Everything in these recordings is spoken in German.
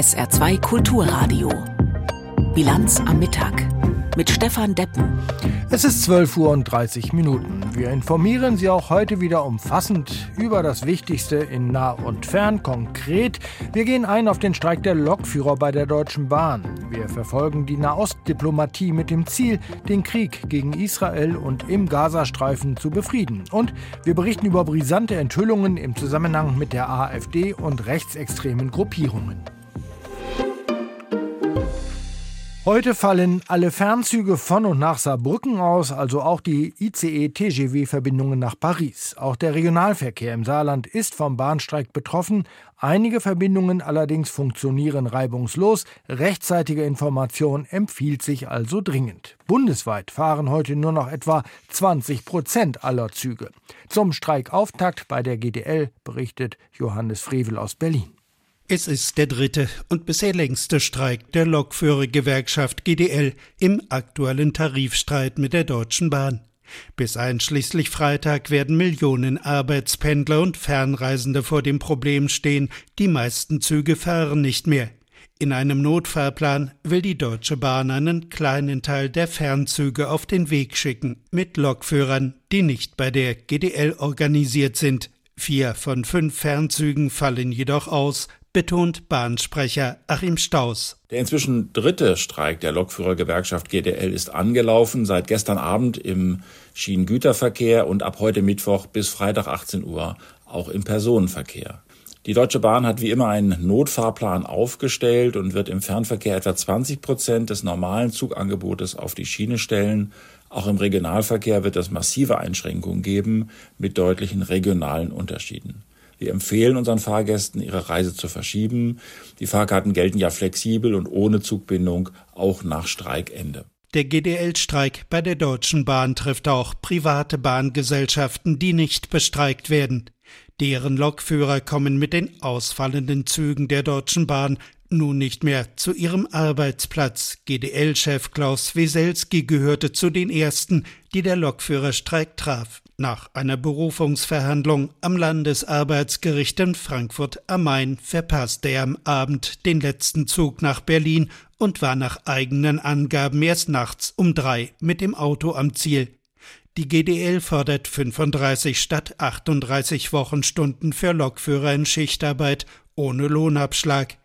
SR2 Kulturradio. Bilanz am Mittag mit Stefan Deppen. Es ist 12 Uhr und 30 Minuten. Wir informieren Sie auch heute wieder umfassend über das Wichtigste in nah und fern. Konkret, wir gehen ein auf den Streik der Lokführer bei der Deutschen Bahn. Wir verfolgen die Nahostdiplomatie mit dem Ziel, den Krieg gegen Israel und im Gazastreifen zu befrieden. Und wir berichten über brisante Enthüllungen im Zusammenhang mit der AfD und rechtsextremen Gruppierungen. Heute fallen alle Fernzüge von und nach Saarbrücken aus, also auch die ICE-TGW-Verbindungen nach Paris. Auch der Regionalverkehr im Saarland ist vom Bahnstreik betroffen. Einige Verbindungen allerdings funktionieren reibungslos. Rechtzeitige Information empfiehlt sich also dringend. Bundesweit fahren heute nur noch etwa 20 Prozent aller Züge. Zum Streikauftakt bei der GDL berichtet Johannes Frevel aus Berlin. Es ist der dritte und bisher längste Streik der Lokführergewerkschaft GDL im aktuellen Tarifstreit mit der Deutschen Bahn. Bis einschließlich Freitag werden Millionen Arbeitspendler und Fernreisende vor dem Problem stehen, die meisten Züge fahren nicht mehr. In einem Notfahrplan will die Deutsche Bahn einen kleinen Teil der Fernzüge auf den Weg schicken, mit Lokführern, die nicht bei der GDL organisiert sind. Vier von fünf Fernzügen fallen jedoch aus, betont Bahnsprecher Achim Staus. Der inzwischen dritte Streik der Lokführergewerkschaft GDL ist angelaufen, seit gestern Abend im Schienengüterverkehr und ab heute Mittwoch bis Freitag 18 Uhr auch im Personenverkehr. Die Deutsche Bahn hat wie immer einen Notfahrplan aufgestellt und wird im Fernverkehr etwa 20 Prozent des normalen Zugangebotes auf die Schiene stellen. Auch im Regionalverkehr wird es massive Einschränkungen geben mit deutlichen regionalen Unterschieden. Wir empfehlen unseren Fahrgästen, ihre Reise zu verschieben. Die Fahrkarten gelten ja flexibel und ohne Zugbindung auch nach Streikende. Der GDL-Streik bei der Deutschen Bahn trifft auch private Bahngesellschaften, die nicht bestreikt werden. Deren Lokführer kommen mit den ausfallenden Zügen der Deutschen Bahn nun nicht mehr zu ihrem Arbeitsplatz. GDL-Chef Klaus Weselski gehörte zu den ersten, die der Lokführerstreik traf. Nach einer Berufungsverhandlung am Landesarbeitsgericht in Frankfurt am Main verpasste er am Abend den letzten Zug nach Berlin und war nach eigenen Angaben erst nachts um drei mit dem Auto am Ziel. Die GDL fordert 35 statt 38 Wochenstunden für Lokführer in Schichtarbeit ohne Lohnabschlag.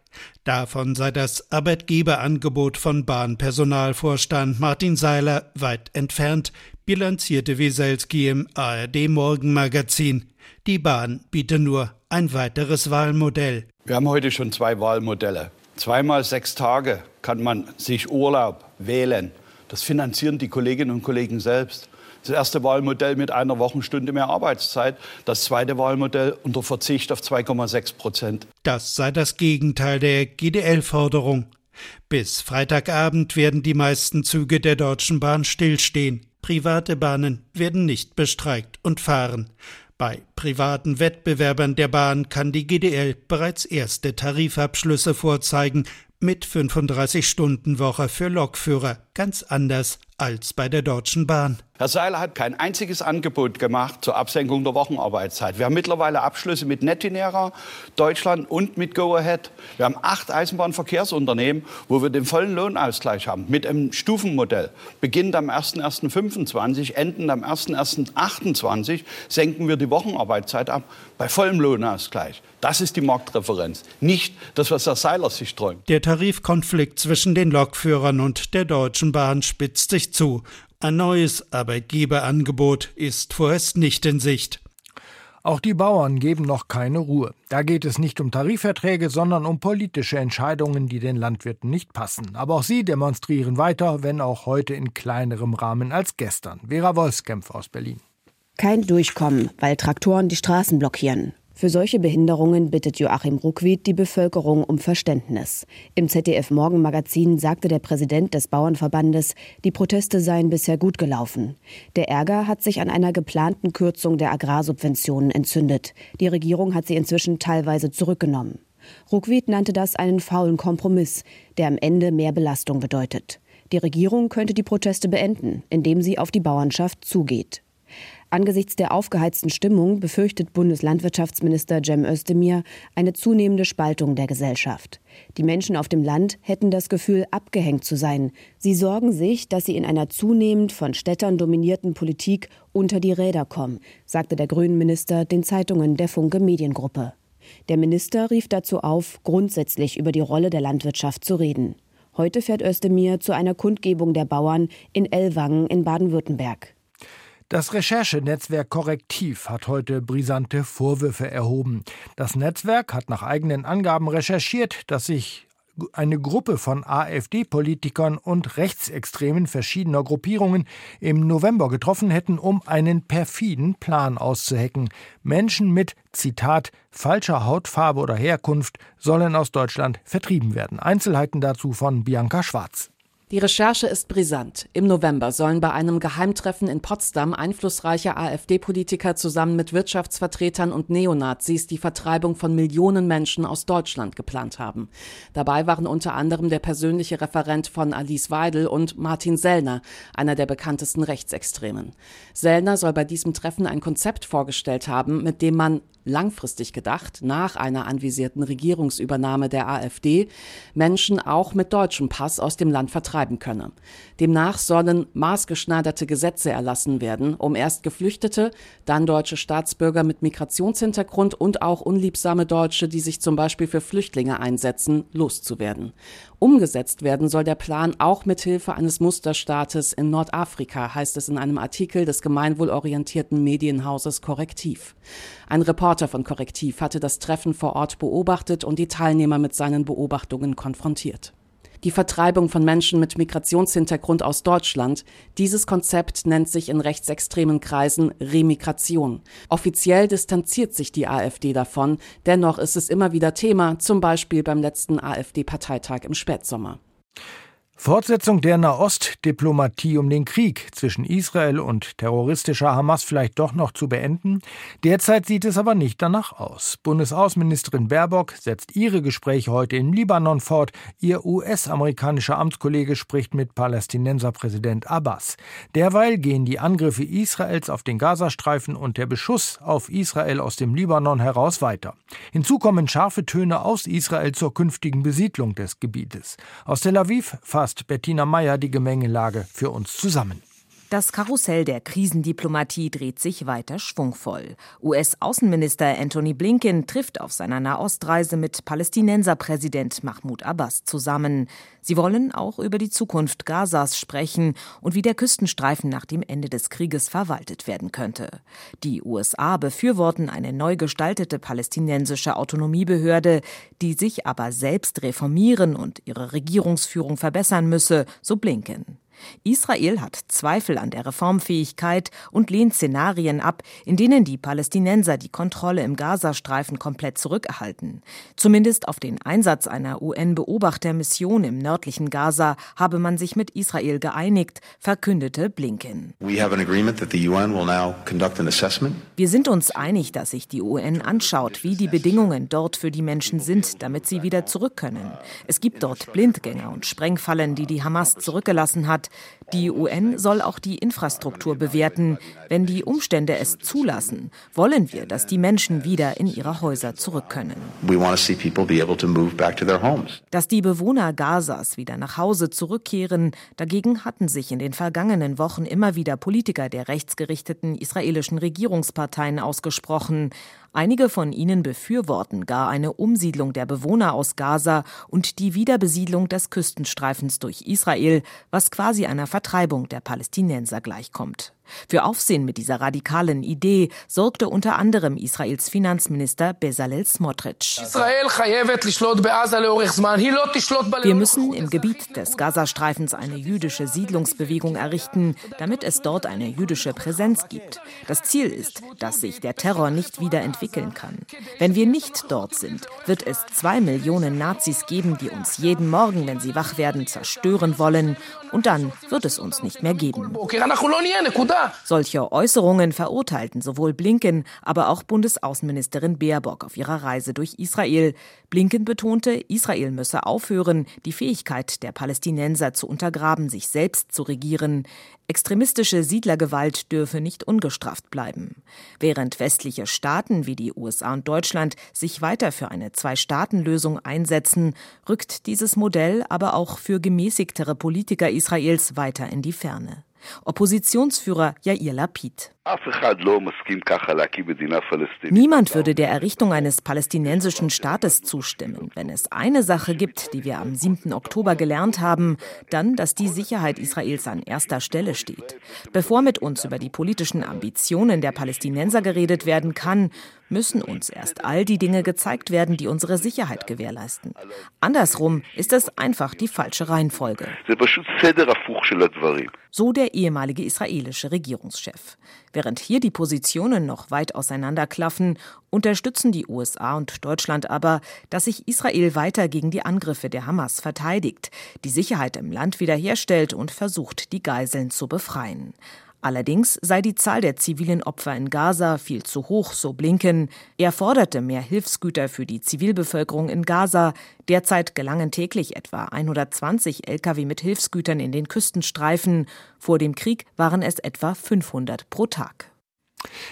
Davon sei das Arbeitgeberangebot von Bahnpersonalvorstand Martin Seiler weit entfernt, bilanzierte Wieselski im ARD Morgenmagazin. Die Bahn biete nur ein weiteres Wahlmodell. Wir haben heute schon zwei Wahlmodelle. Zweimal sechs Tage kann man sich Urlaub wählen. Das finanzieren die Kolleginnen und Kollegen selbst. Das erste Wahlmodell mit einer Wochenstunde mehr Arbeitszeit. Das zweite Wahlmodell unter Verzicht auf 2,6 Prozent. Das sei das Gegenteil der GDL-Forderung. Bis Freitagabend werden die meisten Züge der Deutschen Bahn stillstehen. Private Bahnen werden nicht bestreikt und fahren. Bei privaten Wettbewerbern der Bahn kann die GDL bereits erste Tarifabschlüsse vorzeigen mit 35-Stunden-Woche für Lokführer, ganz anders als bei der Deutschen Bahn. Herr Seiler hat kein einziges Angebot gemacht zur Absenkung der Wochenarbeitszeit. Wir haben mittlerweile Abschlüsse mit Netinera, Deutschland und mit Go Ahead. Wir haben acht Eisenbahnverkehrsunternehmen, wo wir den vollen Lohnausgleich haben, mit einem Stufenmodell. Beginnend am 01.01.25, endend am 01.01.28 senken wir die Wochenarbeitszeit ab bei vollem Lohnausgleich. Das ist die Marktreferenz, nicht das, was Herr Seiler sich träumt. Der Tarifkonflikt zwischen den Lokführern und der Deutschen Bahn spitzt sich zu. Ein neues Arbeitgeberangebot ist vorerst nicht in Sicht. Auch die Bauern geben noch keine Ruhe. Da geht es nicht um Tarifverträge, sondern um politische Entscheidungen, die den Landwirten nicht passen. Aber auch sie demonstrieren weiter, wenn auch heute in kleinerem Rahmen als gestern. Vera Wolfskämpf aus Berlin. Kein Durchkommen, weil Traktoren die Straßen blockieren. Für solche Behinderungen bittet Joachim Ruckwied die Bevölkerung um Verständnis. Im ZDF Morgenmagazin sagte der Präsident des Bauernverbandes, die Proteste seien bisher gut gelaufen. Der Ärger hat sich an einer geplanten Kürzung der Agrarsubventionen entzündet. Die Regierung hat sie inzwischen teilweise zurückgenommen. Ruckwied nannte das einen faulen Kompromiss, der am Ende mehr Belastung bedeutet. Die Regierung könnte die Proteste beenden, indem sie auf die Bauernschaft zugeht. Angesichts der aufgeheizten Stimmung befürchtet Bundeslandwirtschaftsminister Cem Özdemir eine zunehmende Spaltung der Gesellschaft. Die Menschen auf dem Land hätten das Gefühl, abgehängt zu sein. Sie sorgen sich, dass sie in einer zunehmend von Städtern dominierten Politik unter die Räder kommen, sagte der Grünen Minister den Zeitungen der Funke Mediengruppe. Der Minister rief dazu auf, grundsätzlich über die Rolle der Landwirtschaft zu reden. Heute fährt Özdemir zu einer Kundgebung der Bauern in Ellwangen in Baden-Württemberg. Das Recherchenetzwerk Korrektiv hat heute brisante Vorwürfe erhoben. Das Netzwerk hat nach eigenen Angaben recherchiert, dass sich eine Gruppe von AfD-Politikern und Rechtsextremen verschiedener Gruppierungen im November getroffen hätten, um einen perfiden Plan auszuhecken. Menschen mit, Zitat, falscher Hautfarbe oder Herkunft sollen aus Deutschland vertrieben werden. Einzelheiten dazu von Bianca Schwarz. Die Recherche ist brisant. Im November sollen bei einem Geheimtreffen in Potsdam einflussreiche AfD-Politiker zusammen mit Wirtschaftsvertretern und Neonazis die Vertreibung von Millionen Menschen aus Deutschland geplant haben. Dabei waren unter anderem der persönliche Referent von Alice Weidel und Martin Sellner, einer der bekanntesten Rechtsextremen. Sellner soll bei diesem Treffen ein Konzept vorgestellt haben, mit dem man langfristig gedacht, nach einer anvisierten Regierungsübernahme der AfD, Menschen auch mit deutschem Pass aus dem Land vertreiben könne. Demnach sollen maßgeschneiderte Gesetze erlassen werden, um erst Geflüchtete, dann deutsche Staatsbürger mit Migrationshintergrund und auch unliebsame Deutsche, die sich zum Beispiel für Flüchtlinge einsetzen, loszuwerden. Umgesetzt werden soll der Plan auch mit Hilfe eines Musterstaates in Nordafrika, heißt es in einem Artikel des gemeinwohlorientierten Medienhauses Korrektiv. Ein Reporter von Korrektiv hatte das Treffen vor Ort beobachtet und die Teilnehmer mit seinen Beobachtungen konfrontiert. Die Vertreibung von Menschen mit Migrationshintergrund aus Deutschland. Dieses Konzept nennt sich in rechtsextremen Kreisen Remigration. Offiziell distanziert sich die AfD davon, dennoch ist es immer wieder Thema, zum Beispiel beim letzten AfD-Parteitag im Spätsommer. Fortsetzung der Nahost-Diplomatie um den Krieg zwischen Israel und terroristischer Hamas vielleicht doch noch zu beenden? Derzeit sieht es aber nicht danach aus. Bundesaußenministerin Baerbock setzt ihre Gespräche heute im Libanon fort. Ihr US-amerikanischer Amtskollege spricht mit Palästinenserpräsident Abbas. Derweil gehen die Angriffe Israels auf den Gazastreifen und der Beschuss auf Israel aus dem Libanon heraus weiter. Hinzu kommen scharfe Töne aus Israel zur künftigen Besiedlung des Gebietes. Aus Tel Aviv fasst Bettina Meyer die Gemengelage für uns zusammen. Das Karussell der Krisendiplomatie dreht sich weiter schwungvoll. US-Außenminister Anthony Blinken trifft auf seiner Nahostreise mit Palästinenserpräsident Mahmoud Abbas zusammen. Sie wollen auch über die Zukunft Gazas sprechen und wie der Küstenstreifen nach dem Ende des Krieges verwaltet werden könnte. Die USA befürworten eine neu gestaltete palästinensische Autonomiebehörde, die sich aber selbst reformieren und ihre Regierungsführung verbessern müsse, so Blinken. Israel hat Zweifel an der Reformfähigkeit und lehnt Szenarien ab, in denen die Palästinenser die Kontrolle im Gazastreifen komplett zurückerhalten. Zumindest auf den Einsatz einer UN-Beobachtermission im nördlichen Gaza habe man sich mit Israel geeinigt, verkündete Blinken. Wir sind uns einig, dass sich die UN anschaut, wie die Bedingungen dort für die Menschen sind, damit sie wieder zurück können. Es gibt dort Blindgänger und Sprengfallen, die die Hamas zurückgelassen hat. Die UN soll auch die Infrastruktur bewerten. Wenn die Umstände es zulassen, wollen wir, dass die Menschen wieder in ihre Häuser zurück können. Dass die Bewohner Gazas wieder nach Hause zurückkehren, dagegen hatten sich in den vergangenen Wochen immer wieder Politiker der rechtsgerichteten israelischen Regierungsparteien ausgesprochen. Einige von ihnen befürworten gar eine Umsiedlung der Bewohner aus Gaza und die Wiederbesiedlung des Küstenstreifens durch Israel, was quasi einer Vertreibung der Palästinenser gleichkommt. Für Aufsehen mit dieser radikalen Idee sorgte unter anderem Israels Finanzminister Bezalel Smotrich. Wir müssen im Gebiet des Gazastreifens eine jüdische Siedlungsbewegung errichten, damit es dort eine jüdische Präsenz gibt. Das Ziel ist, dass sich der Terror nicht wieder entwickeln kann. Wenn wir nicht dort sind, wird es zwei Millionen Nazis geben, die uns jeden Morgen, wenn sie wach werden, zerstören wollen. Und dann wird es uns nicht mehr geben. Solche Äußerungen verurteilten sowohl Blinken, aber auch Bundesaußenministerin Baerbock auf ihrer Reise durch Israel. Blinken betonte, Israel müsse aufhören, die Fähigkeit der Palästinenser zu untergraben, sich selbst zu regieren. Extremistische Siedlergewalt dürfe nicht ungestraft bleiben. Während westliche Staaten wie die USA und Deutschland sich weiter für eine Zwei-Staaten-Lösung einsetzen, rückt dieses Modell aber auch für gemäßigtere Politiker Israels weiter in die Ferne. Oppositionsführer Yair Lapid. Niemand würde der Errichtung eines palästinensischen Staates zustimmen. Wenn es eine Sache gibt, die wir am 7. Oktober gelernt haben, dann, dass die Sicherheit Israels an erster Stelle steht. Bevor mit uns über die politischen Ambitionen der Palästinenser geredet werden kann, müssen uns erst all die Dinge gezeigt werden, die unsere Sicherheit gewährleisten. Andersrum ist es einfach die falsche Reihenfolge. So der ehemalige israelische Regierungschef. Während hier die Positionen noch weit auseinanderklaffen, unterstützen die USA und Deutschland aber, dass sich Israel weiter gegen die Angriffe der Hamas verteidigt, die Sicherheit im Land wiederherstellt und versucht, die Geiseln zu befreien. Allerdings sei die Zahl der zivilen Opfer in Gaza viel zu hoch, so Blinken. Er forderte mehr Hilfsgüter für die Zivilbevölkerung in Gaza. Derzeit gelangen täglich etwa 120 Lkw mit Hilfsgütern in den Küstenstreifen. Vor dem Krieg waren es etwa 500 pro Tag.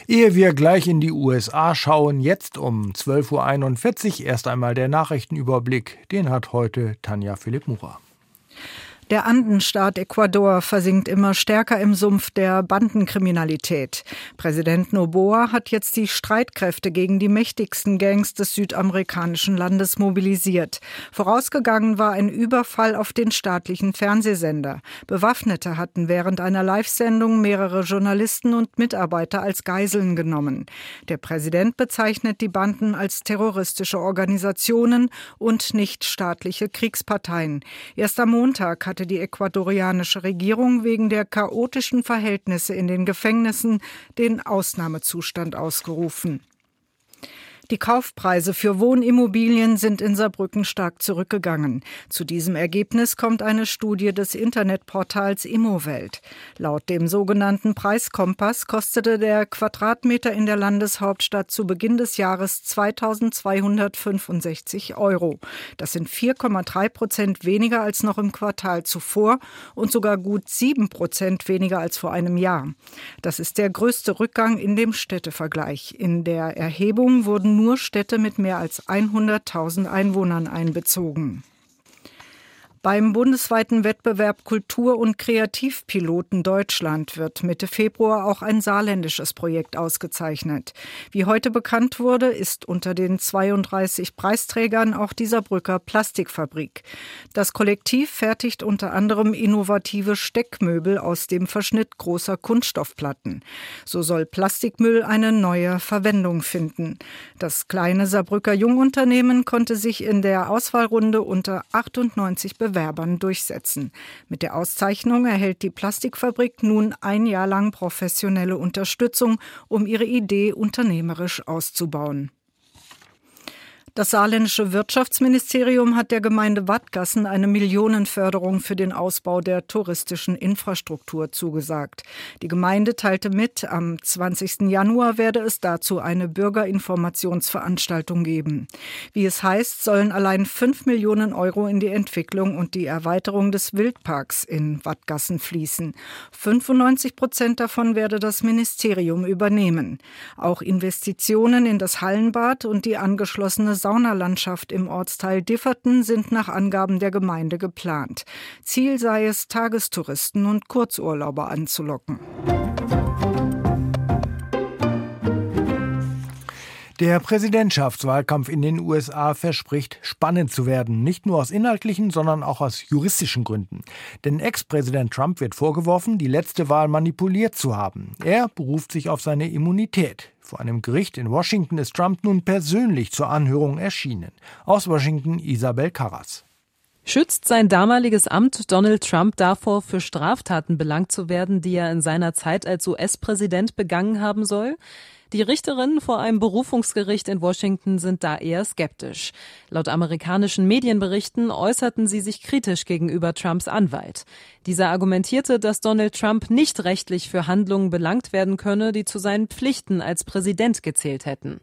Ehe wir gleich in die USA schauen, jetzt um 12.41 Uhr erst einmal der Nachrichtenüberblick. Den hat heute Tanja Philipp Murer. Der Andenstaat Ecuador versinkt immer stärker im Sumpf der Bandenkriminalität. Präsident Noboa hat jetzt die Streitkräfte gegen die mächtigsten Gangs des südamerikanischen Landes mobilisiert. Vorausgegangen war ein Überfall auf den staatlichen Fernsehsender. Bewaffnete hatten während einer Live-Sendung mehrere Journalisten und Mitarbeiter als Geiseln genommen. Der Präsident bezeichnet die Banden als terroristische Organisationen und nicht staatliche Kriegsparteien. Erst am Montag hat hatte die ecuadorianische Regierung wegen der chaotischen Verhältnisse in den Gefängnissen den Ausnahmezustand ausgerufen. Die Kaufpreise für Wohnimmobilien sind in Saarbrücken stark zurückgegangen. Zu diesem Ergebnis kommt eine Studie des Internetportals Immowelt. Laut dem sogenannten Preiskompass kostete der Quadratmeter in der Landeshauptstadt zu Beginn des Jahres 2265 Euro. Das sind 4,3 Prozent weniger als noch im Quartal zuvor und sogar gut 7 Prozent weniger als vor einem Jahr. Das ist der größte Rückgang in dem Städtevergleich. In der Erhebung wurden nur Städte mit mehr als 100.000 Einwohnern einbezogen. Beim bundesweiten Wettbewerb Kultur- und Kreativpiloten Deutschland wird Mitte Februar auch ein saarländisches Projekt ausgezeichnet. Wie heute bekannt wurde, ist unter den 32 Preisträgern auch dieser Brücker Plastikfabrik. Das Kollektiv fertigt unter anderem innovative Steckmöbel aus dem Verschnitt großer Kunststoffplatten. So soll Plastikmüll eine neue Verwendung finden. Das kleine Saarbrücker Jungunternehmen konnte sich in der Auswahlrunde unter 98 Bewerbungen Bewerbern durchsetzen. Mit der Auszeichnung erhält die Plastikfabrik nun ein Jahr lang professionelle Unterstützung, um ihre Idee unternehmerisch auszubauen. Das saarländische Wirtschaftsministerium hat der Gemeinde Wattgassen eine Millionenförderung für den Ausbau der touristischen Infrastruktur zugesagt. Die Gemeinde teilte mit, am 20. Januar werde es dazu eine Bürgerinformationsveranstaltung geben. Wie es heißt, sollen allein 5 Millionen Euro in die Entwicklung und die Erweiterung des Wildparks in Wattgassen fließen. 95 Prozent davon werde das Ministerium übernehmen. Auch Investitionen in das Hallenbad und die angeschlossene Saunalandschaft im Ortsteil Differten sind nach Angaben der Gemeinde geplant. Ziel sei es, Tagestouristen und Kurzurlauber anzulocken. Der Präsidentschaftswahlkampf in den USA verspricht spannend zu werden, nicht nur aus inhaltlichen, sondern auch aus juristischen Gründen. Denn Ex-Präsident Trump wird vorgeworfen, die letzte Wahl manipuliert zu haben. Er beruft sich auf seine Immunität. Vor einem Gericht in Washington ist Trump nun persönlich zur Anhörung erschienen. Aus Washington Isabel Karras. Schützt sein damaliges Amt Donald Trump davor, für Straftaten belangt zu werden, die er in seiner Zeit als US-Präsident begangen haben soll? Die Richterinnen vor einem Berufungsgericht in Washington sind da eher skeptisch. Laut amerikanischen Medienberichten äußerten sie sich kritisch gegenüber Trumps Anwalt. Dieser argumentierte, dass Donald Trump nicht rechtlich für Handlungen belangt werden könne, die zu seinen Pflichten als Präsident gezählt hätten.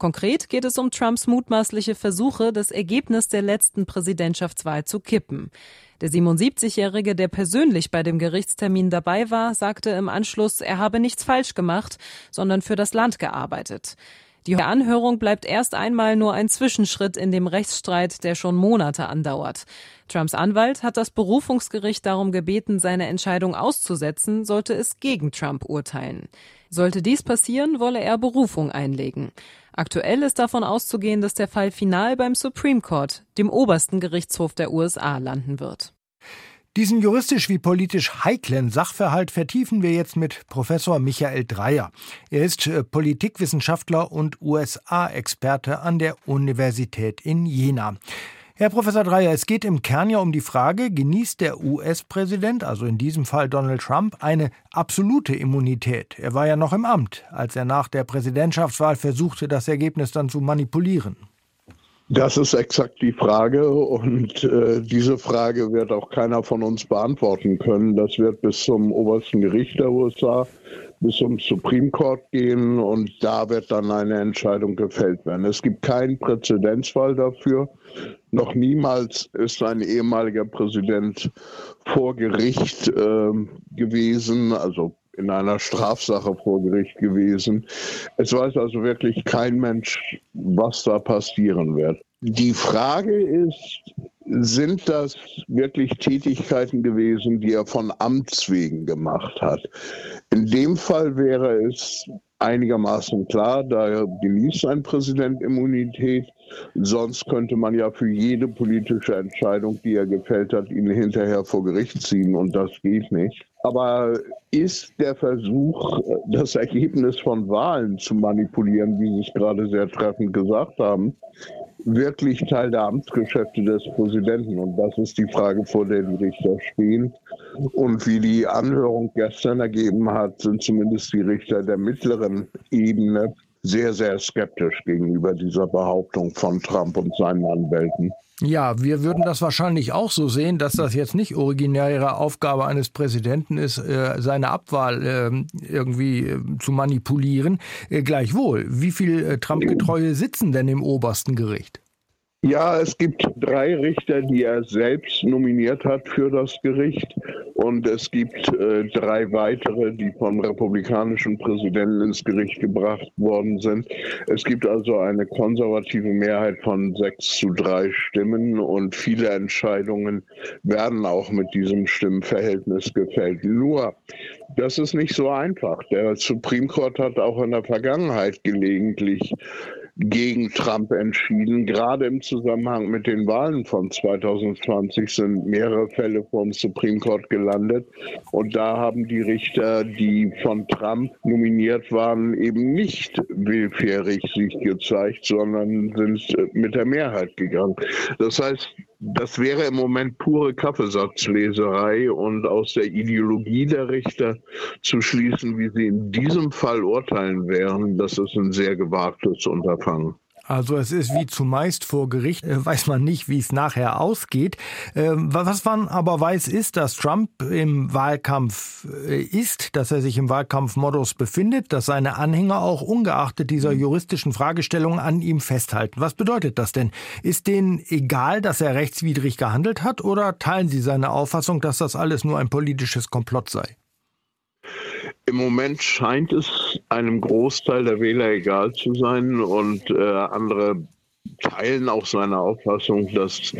Konkret geht es um Trumps mutmaßliche Versuche, das Ergebnis der letzten Präsidentschaftswahl zu kippen. Der 77-Jährige, der persönlich bei dem Gerichtstermin dabei war, sagte im Anschluss, er habe nichts falsch gemacht, sondern für das Land gearbeitet. Die Anhörung bleibt erst einmal nur ein Zwischenschritt in dem Rechtsstreit, der schon Monate andauert. Trumps Anwalt hat das Berufungsgericht darum gebeten, seine Entscheidung auszusetzen, sollte es gegen Trump urteilen. Sollte dies passieren, wolle er Berufung einlegen. Aktuell ist davon auszugehen, dass der Fall final beim Supreme Court, dem obersten Gerichtshof der USA, landen wird. Diesen juristisch wie politisch heiklen Sachverhalt vertiefen wir jetzt mit Professor Michael Dreyer. Er ist äh, Politikwissenschaftler und USA-Experte an der Universität in Jena. Herr Professor Dreyer, es geht im Kern ja um die Frage, genießt der US-Präsident, also in diesem Fall Donald Trump, eine absolute Immunität? Er war ja noch im Amt, als er nach der Präsidentschaftswahl versuchte, das Ergebnis dann zu manipulieren. Das ist exakt die Frage und äh, diese Frage wird auch keiner von uns beantworten können. Das wird bis zum obersten Gericht der USA, bis zum Supreme Court gehen und da wird dann eine Entscheidung gefällt werden. Es gibt keinen Präzedenzfall dafür. Noch niemals ist ein ehemaliger Präsident vor Gericht äh, gewesen, also in einer Strafsache vor Gericht gewesen. Es weiß also wirklich kein Mensch, was da passieren wird. Die Frage ist, sind das wirklich Tätigkeiten gewesen, die er von Amts wegen gemacht hat? In dem Fall wäre es einigermaßen klar, da genießt ein Präsident Immunität. Sonst könnte man ja für jede politische Entscheidung, die er gefällt hat, ihn hinterher vor Gericht ziehen und das geht nicht. Aber ist der Versuch, das Ergebnis von Wahlen zu manipulieren, wie Sie es gerade sehr treffend gesagt haben, wirklich Teil der Amtsgeschäfte des Präsidenten? Und das ist die Frage, vor der die Richter stehen. Und wie die Anhörung gestern ergeben hat, sind zumindest die Richter der mittleren Ebene sehr, sehr skeptisch gegenüber dieser Behauptung von Trump und seinen Anwälten. Ja, wir würden das wahrscheinlich auch so sehen, dass das jetzt nicht originäre Aufgabe eines Präsidenten ist, äh, seine Abwahl ähm, irgendwie äh, zu manipulieren. Äh, gleichwohl, wie viel Trump-Getreue sitzen denn im obersten Gericht? Ja, es gibt drei Richter, die er selbst nominiert hat für das Gericht. Und es gibt äh, drei weitere, die vom republikanischen Präsidenten ins Gericht gebracht worden sind. Es gibt also eine konservative Mehrheit von sechs zu drei Stimmen und viele Entscheidungen werden auch mit diesem Stimmenverhältnis gefällt. Nur, das ist nicht so einfach. Der Supreme Court hat auch in der Vergangenheit gelegentlich gegen Trump entschieden. Gerade im Zusammenhang mit den Wahlen von 2020 sind mehrere Fälle vom Supreme Court gelandet. Und da haben die Richter, die von Trump nominiert waren, eben nicht willfährig sich gezeigt, sondern sind mit der Mehrheit gegangen. Das heißt, das wäre im Moment pure Kaffeesatzleserei und aus der Ideologie der Richter zu schließen, wie sie in diesem Fall urteilen wären, das ist ein sehr gewagtes Unterfangen. Also es ist wie zumeist vor Gericht, äh, weiß man nicht, wie es nachher ausgeht. Ähm, was man aber weiß, ist, dass Trump im Wahlkampf äh, ist, dass er sich im Wahlkampfmodus befindet, dass seine Anhänger auch ungeachtet dieser juristischen Fragestellungen an ihm festhalten. Was bedeutet das denn? Ist denen egal, dass er rechtswidrig gehandelt hat oder teilen sie seine Auffassung, dass das alles nur ein politisches Komplott sei? Im Moment scheint es einem Großteil der Wähler egal zu sein und äh, andere teilen auch seine Auffassung, dass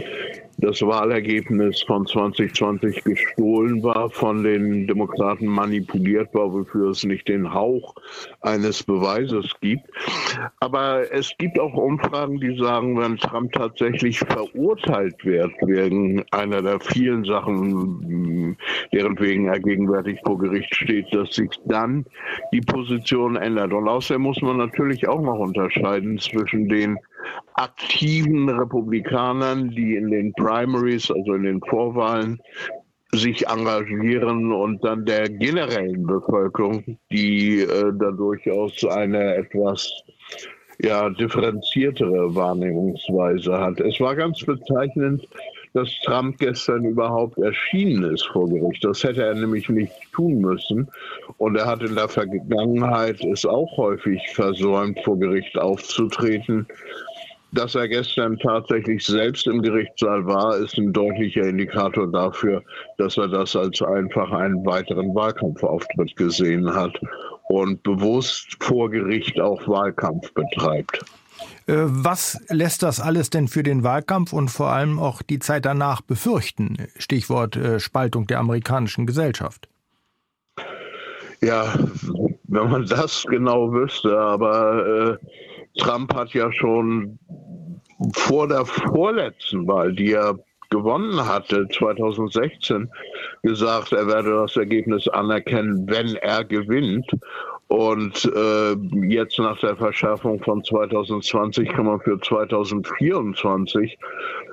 das Wahlergebnis von 2020 gestohlen war, von den Demokraten manipuliert war, wofür es nicht den Hauch eines Beweises gibt. Aber es gibt auch Umfragen, die sagen, wenn Trump tatsächlich verurteilt wird wegen einer der vielen Sachen, deren wegen er gegenwärtig vor Gericht steht, dass sich dann die Position ändert. Und außerdem muss man natürlich auch noch unterscheiden zwischen den aktiven Republikanern, die in den Primaries, also in den Vorwahlen, sich engagieren und dann der generellen Bevölkerung, die äh, da durchaus eine etwas ja, differenziertere Wahrnehmungsweise hat. Es war ganz bezeichnend, dass Trump gestern überhaupt erschienen ist vor Gericht. Das hätte er nämlich nicht tun müssen. Und er hat in der Vergangenheit es auch häufig versäumt, vor Gericht aufzutreten. Dass er gestern tatsächlich selbst im Gerichtssaal war, ist ein deutlicher Indikator dafür, dass er das als einfach einen weiteren Wahlkampfauftritt gesehen hat und bewusst vor Gericht auch Wahlkampf betreibt. Äh, was lässt das alles denn für den Wahlkampf und vor allem auch die Zeit danach befürchten? Stichwort äh, Spaltung der amerikanischen Gesellschaft. Ja, wenn man das genau wüsste, aber äh, Trump hat ja schon vor der vorletzten Wahl, die er gewonnen hatte, 2016, gesagt, er werde das Ergebnis anerkennen, wenn er gewinnt. Und äh, jetzt nach der Verschärfung von 2020 kann man für 2024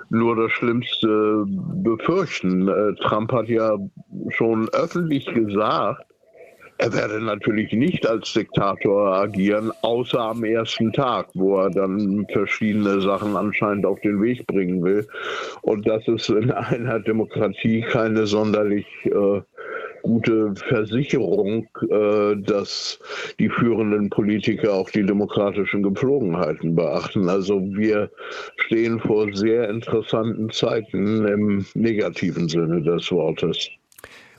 nur das Schlimmste befürchten. Äh, Trump hat ja schon öffentlich gesagt, er werde natürlich nicht als Diktator agieren, außer am ersten Tag, wo er dann verschiedene Sachen anscheinend auf den Weg bringen will. Und das ist in einer Demokratie keine sonderlich äh, gute Versicherung, äh, dass die führenden Politiker auch die demokratischen Gepflogenheiten beachten. Also wir stehen vor sehr interessanten Zeiten im negativen Sinne des Wortes.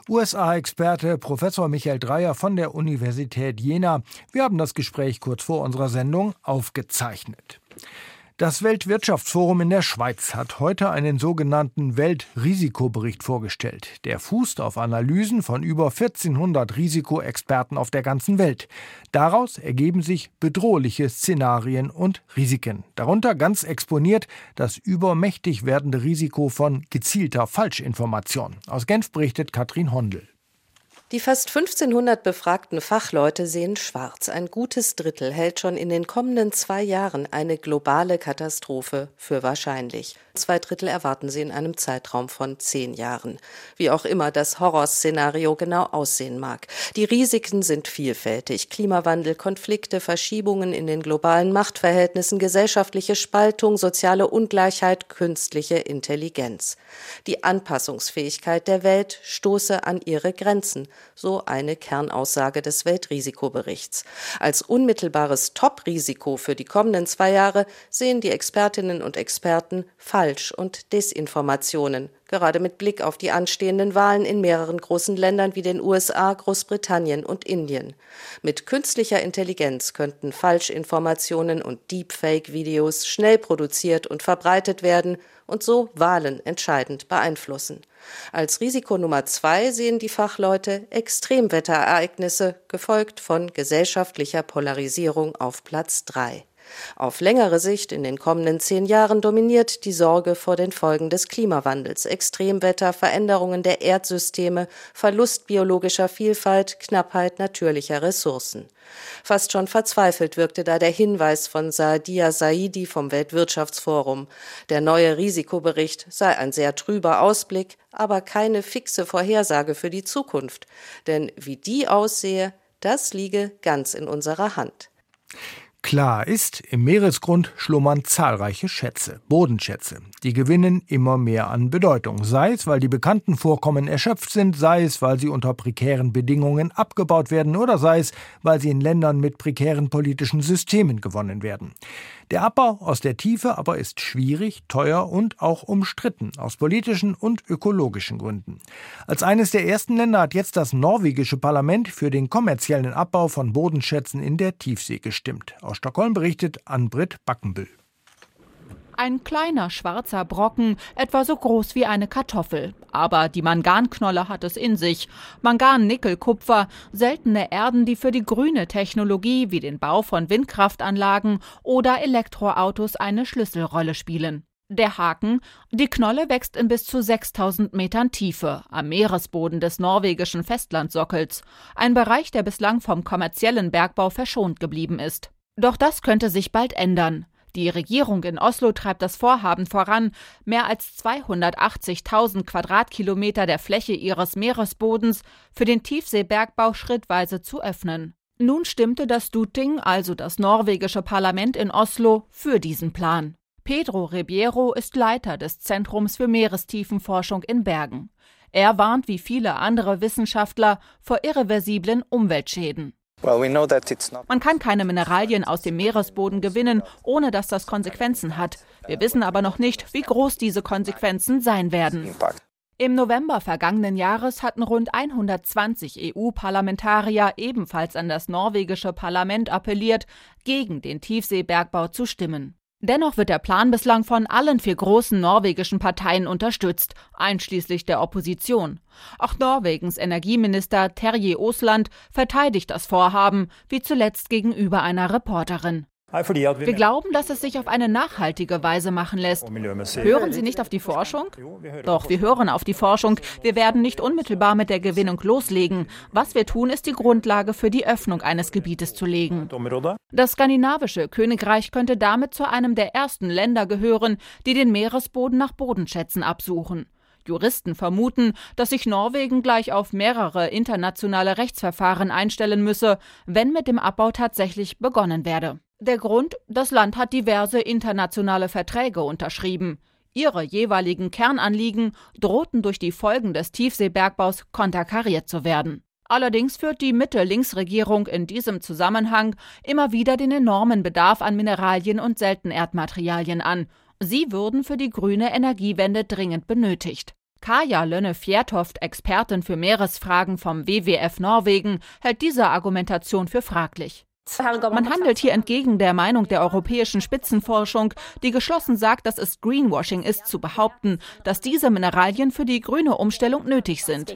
USA-Experte Professor Michael Dreyer von der Universität Jena. Wir haben das Gespräch kurz vor unserer Sendung aufgezeichnet. Das Weltwirtschaftsforum in der Schweiz hat heute einen sogenannten Weltrisikobericht vorgestellt. Der fußt auf Analysen von über 1400 Risikoexperten auf der ganzen Welt. Daraus ergeben sich bedrohliche Szenarien und Risiken. Darunter ganz exponiert das übermächtig werdende Risiko von gezielter Falschinformation. Aus Genf berichtet Katrin Hondel. Die fast 1500 befragten Fachleute sehen schwarz. Ein gutes Drittel hält schon in den kommenden zwei Jahren eine globale Katastrophe für wahrscheinlich. Zwei Drittel erwarten sie in einem Zeitraum von zehn Jahren. Wie auch immer das Horrorszenario genau aussehen mag. Die Risiken sind vielfältig. Klimawandel, Konflikte, Verschiebungen in den globalen Machtverhältnissen, gesellschaftliche Spaltung, soziale Ungleichheit, künstliche Intelligenz. Die Anpassungsfähigkeit der Welt stoße an ihre Grenzen so eine Kernaussage des Weltrisikoberichts. Als unmittelbares Top-Risiko für die kommenden zwei Jahre sehen die Expertinnen und Experten Falsch- und Desinformationen, gerade mit Blick auf die anstehenden Wahlen in mehreren großen Ländern wie den USA, Großbritannien und Indien. Mit künstlicher Intelligenz könnten Falschinformationen und Deepfake-Videos schnell produziert und verbreitet werden und so Wahlen entscheidend beeinflussen. Als Risiko Nummer zwei sehen die Fachleute Extremwetterereignisse, gefolgt von gesellschaftlicher Polarisierung auf Platz drei. Auf längere Sicht in den kommenden zehn Jahren dominiert die Sorge vor den Folgen des Klimawandels, Extremwetter, Veränderungen der Erdsysteme, Verlust biologischer Vielfalt, Knappheit natürlicher Ressourcen. Fast schon verzweifelt wirkte da der Hinweis von Saadia Saidi vom Weltwirtschaftsforum. Der neue Risikobericht sei ein sehr trüber Ausblick, aber keine fixe Vorhersage für die Zukunft. Denn wie die aussehe, das liege ganz in unserer Hand. Klar ist, im Meeresgrund schlummern zahlreiche Schätze, Bodenschätze. Die gewinnen immer mehr an Bedeutung, sei es, weil die bekannten Vorkommen erschöpft sind, sei es, weil sie unter prekären Bedingungen abgebaut werden oder sei es, weil sie in Ländern mit prekären politischen Systemen gewonnen werden. Der Abbau aus der Tiefe aber ist schwierig, teuer und auch umstritten, aus politischen und ökologischen Gründen. Als eines der ersten Länder hat jetzt das norwegische Parlament für den kommerziellen Abbau von Bodenschätzen in der Tiefsee gestimmt. Aus Stockholm berichtet Ann-Britt Backenbüll. Ein kleiner schwarzer Brocken, etwa so groß wie eine Kartoffel. Aber die Manganknolle hat es in sich. Mangan, Nickel, Kupfer, seltene Erden, die für die grüne Technologie wie den Bau von Windkraftanlagen oder Elektroautos eine Schlüsselrolle spielen. Der Haken, die Knolle wächst in bis zu 6000 Metern Tiefe am Meeresboden des norwegischen Festlandsockels, ein Bereich, der bislang vom kommerziellen Bergbau verschont geblieben ist. Doch das könnte sich bald ändern. Die Regierung in Oslo treibt das Vorhaben voran, mehr als 280.000 Quadratkilometer der Fläche ihres Meeresbodens für den Tiefseebergbau schrittweise zu öffnen. Nun stimmte das Duting, also das norwegische Parlament in Oslo, für diesen Plan. Pedro Ribeiro ist Leiter des Zentrums für Meerestiefenforschung in Bergen. Er warnt wie viele andere Wissenschaftler vor irreversiblen Umweltschäden. Man kann keine Mineralien aus dem Meeresboden gewinnen, ohne dass das Konsequenzen hat. Wir wissen aber noch nicht, wie groß diese Konsequenzen sein werden. Im November vergangenen Jahres hatten rund 120 EU-Parlamentarier ebenfalls an das norwegische Parlament appelliert, gegen den Tiefseebergbau zu stimmen. Dennoch wird der Plan bislang von allen vier großen norwegischen Parteien unterstützt, einschließlich der Opposition. Auch Norwegens Energieminister Terje Osland verteidigt das Vorhaben, wie zuletzt gegenüber einer Reporterin. Wir glauben, dass es sich auf eine nachhaltige Weise machen lässt. Hören Sie nicht auf die Forschung? Doch, wir hören auf die Forschung. Wir werden nicht unmittelbar mit der Gewinnung loslegen. Was wir tun, ist die Grundlage für die Öffnung eines Gebietes zu legen. Das skandinavische Königreich könnte damit zu einem der ersten Länder gehören, die den Meeresboden nach Bodenschätzen absuchen. Juristen vermuten, dass sich Norwegen gleich auf mehrere internationale Rechtsverfahren einstellen müsse, wenn mit dem Abbau tatsächlich begonnen werde. Der Grund, das Land hat diverse internationale Verträge unterschrieben. Ihre jeweiligen Kernanliegen drohten durch die Folgen des Tiefseebergbaus konterkariert zu werden. Allerdings führt die Mitte-Links-Regierung in diesem Zusammenhang immer wieder den enormen Bedarf an Mineralien und Seltenerdmaterialien an. Sie würden für die grüne Energiewende dringend benötigt. Kaja Lönne Fjärtoft, Expertin für Meeresfragen vom WWF Norwegen, hält diese Argumentation für fraglich. Man handelt hier entgegen der Meinung der europäischen Spitzenforschung, die geschlossen sagt, dass es Greenwashing ist, zu behaupten, dass diese Mineralien für die grüne Umstellung nötig sind.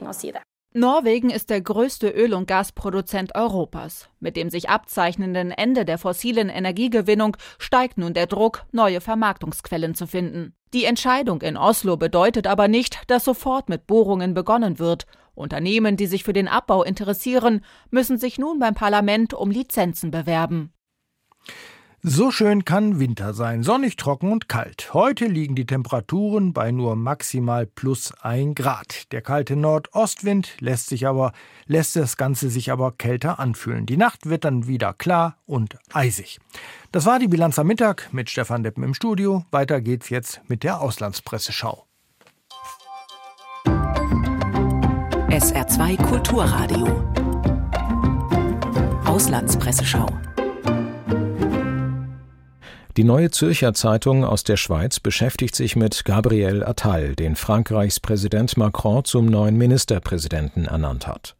Norwegen ist der größte Öl- und Gasproduzent Europas. Mit dem sich abzeichnenden Ende der fossilen Energiegewinnung steigt nun der Druck, neue Vermarktungsquellen zu finden. Die Entscheidung in Oslo bedeutet aber nicht, dass sofort mit Bohrungen begonnen wird. Unternehmen, die sich für den Abbau interessieren, müssen sich nun beim Parlament um Lizenzen bewerben. So schön kann Winter sein, sonnig, trocken und kalt. Heute liegen die Temperaturen bei nur maximal plus ein Grad. Der kalte Nordostwind lässt sich aber, lässt das Ganze sich aber kälter anfühlen. Die Nacht wird dann wieder klar und eisig. Das war die Bilanz am Mittag mit Stefan Deppen im Studio. Weiter geht's jetzt mit der Auslandspresseschau. SR2 Kulturradio. Auslandspresseschau. Die Neue Zürcher Zeitung aus der Schweiz beschäftigt sich mit Gabriel Attal, den Frankreichs Präsident Macron zum neuen Ministerpräsidenten ernannt hat.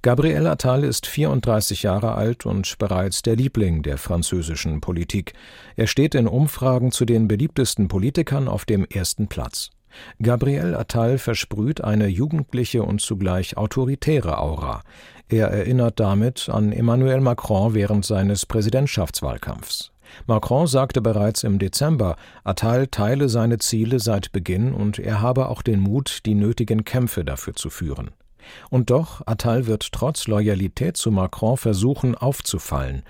Gabriel Attal ist 34 Jahre alt und bereits der Liebling der französischen Politik. Er steht in Umfragen zu den beliebtesten Politikern auf dem ersten Platz. Gabriel Attal versprüht eine jugendliche und zugleich autoritäre Aura. Er erinnert damit an Emmanuel Macron während seines Präsidentschaftswahlkampfs. Macron sagte bereits im Dezember, Attal teile seine Ziele seit Beginn und er habe auch den Mut, die nötigen Kämpfe dafür zu führen. Und doch, Attal wird trotz Loyalität zu Macron versuchen aufzufallen.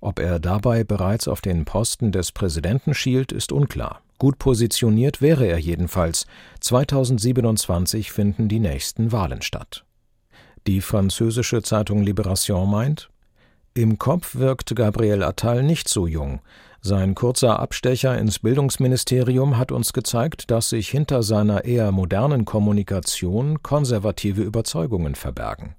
Ob er dabei bereits auf den Posten des Präsidenten schielt, ist unklar. Gut positioniert wäre er jedenfalls. 2027 finden die nächsten Wahlen statt. Die französische Zeitung Libération meint, im Kopf wirkt Gabriel Attal nicht so jung. Sein kurzer Abstecher ins Bildungsministerium hat uns gezeigt, dass sich hinter seiner eher modernen Kommunikation konservative Überzeugungen verbergen.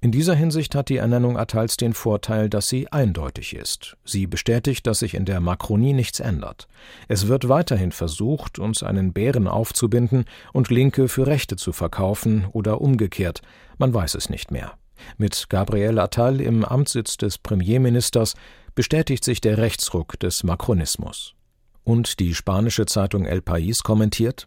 In dieser Hinsicht hat die Ernennung Attals den Vorteil, dass sie eindeutig ist. Sie bestätigt, dass sich in der Makronie nichts ändert. Es wird weiterhin versucht, uns einen Bären aufzubinden und Linke für Rechte zu verkaufen oder umgekehrt. Man weiß es nicht mehr. Mit Gabriel Attal im Amtssitz des Premierministers bestätigt sich der Rechtsruck des Makronismus. Und die spanische Zeitung El País kommentiert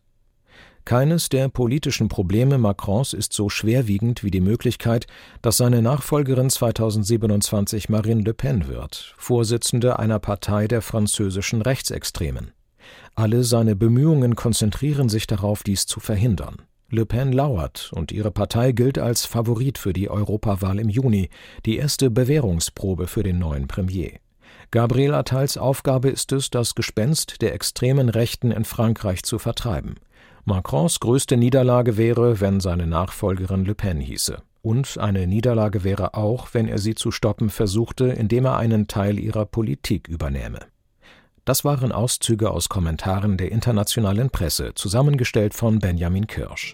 keines der politischen Probleme Macrons ist so schwerwiegend wie die Möglichkeit, dass seine Nachfolgerin 2027 Marine Le Pen wird, Vorsitzende einer Partei der französischen Rechtsextremen. Alle seine Bemühungen konzentrieren sich darauf, dies zu verhindern. Le Pen lauert und ihre Partei gilt als Favorit für die Europawahl im Juni, die erste Bewährungsprobe für den neuen Premier. Gabriel Attals Aufgabe ist es, das Gespenst der extremen Rechten in Frankreich zu vertreiben. Macrons größte Niederlage wäre, wenn seine Nachfolgerin Le Pen hieße. Und eine Niederlage wäre auch, wenn er sie zu stoppen versuchte, indem er einen Teil ihrer Politik übernehme. Das waren Auszüge aus Kommentaren der internationalen Presse, zusammengestellt von Benjamin Kirsch.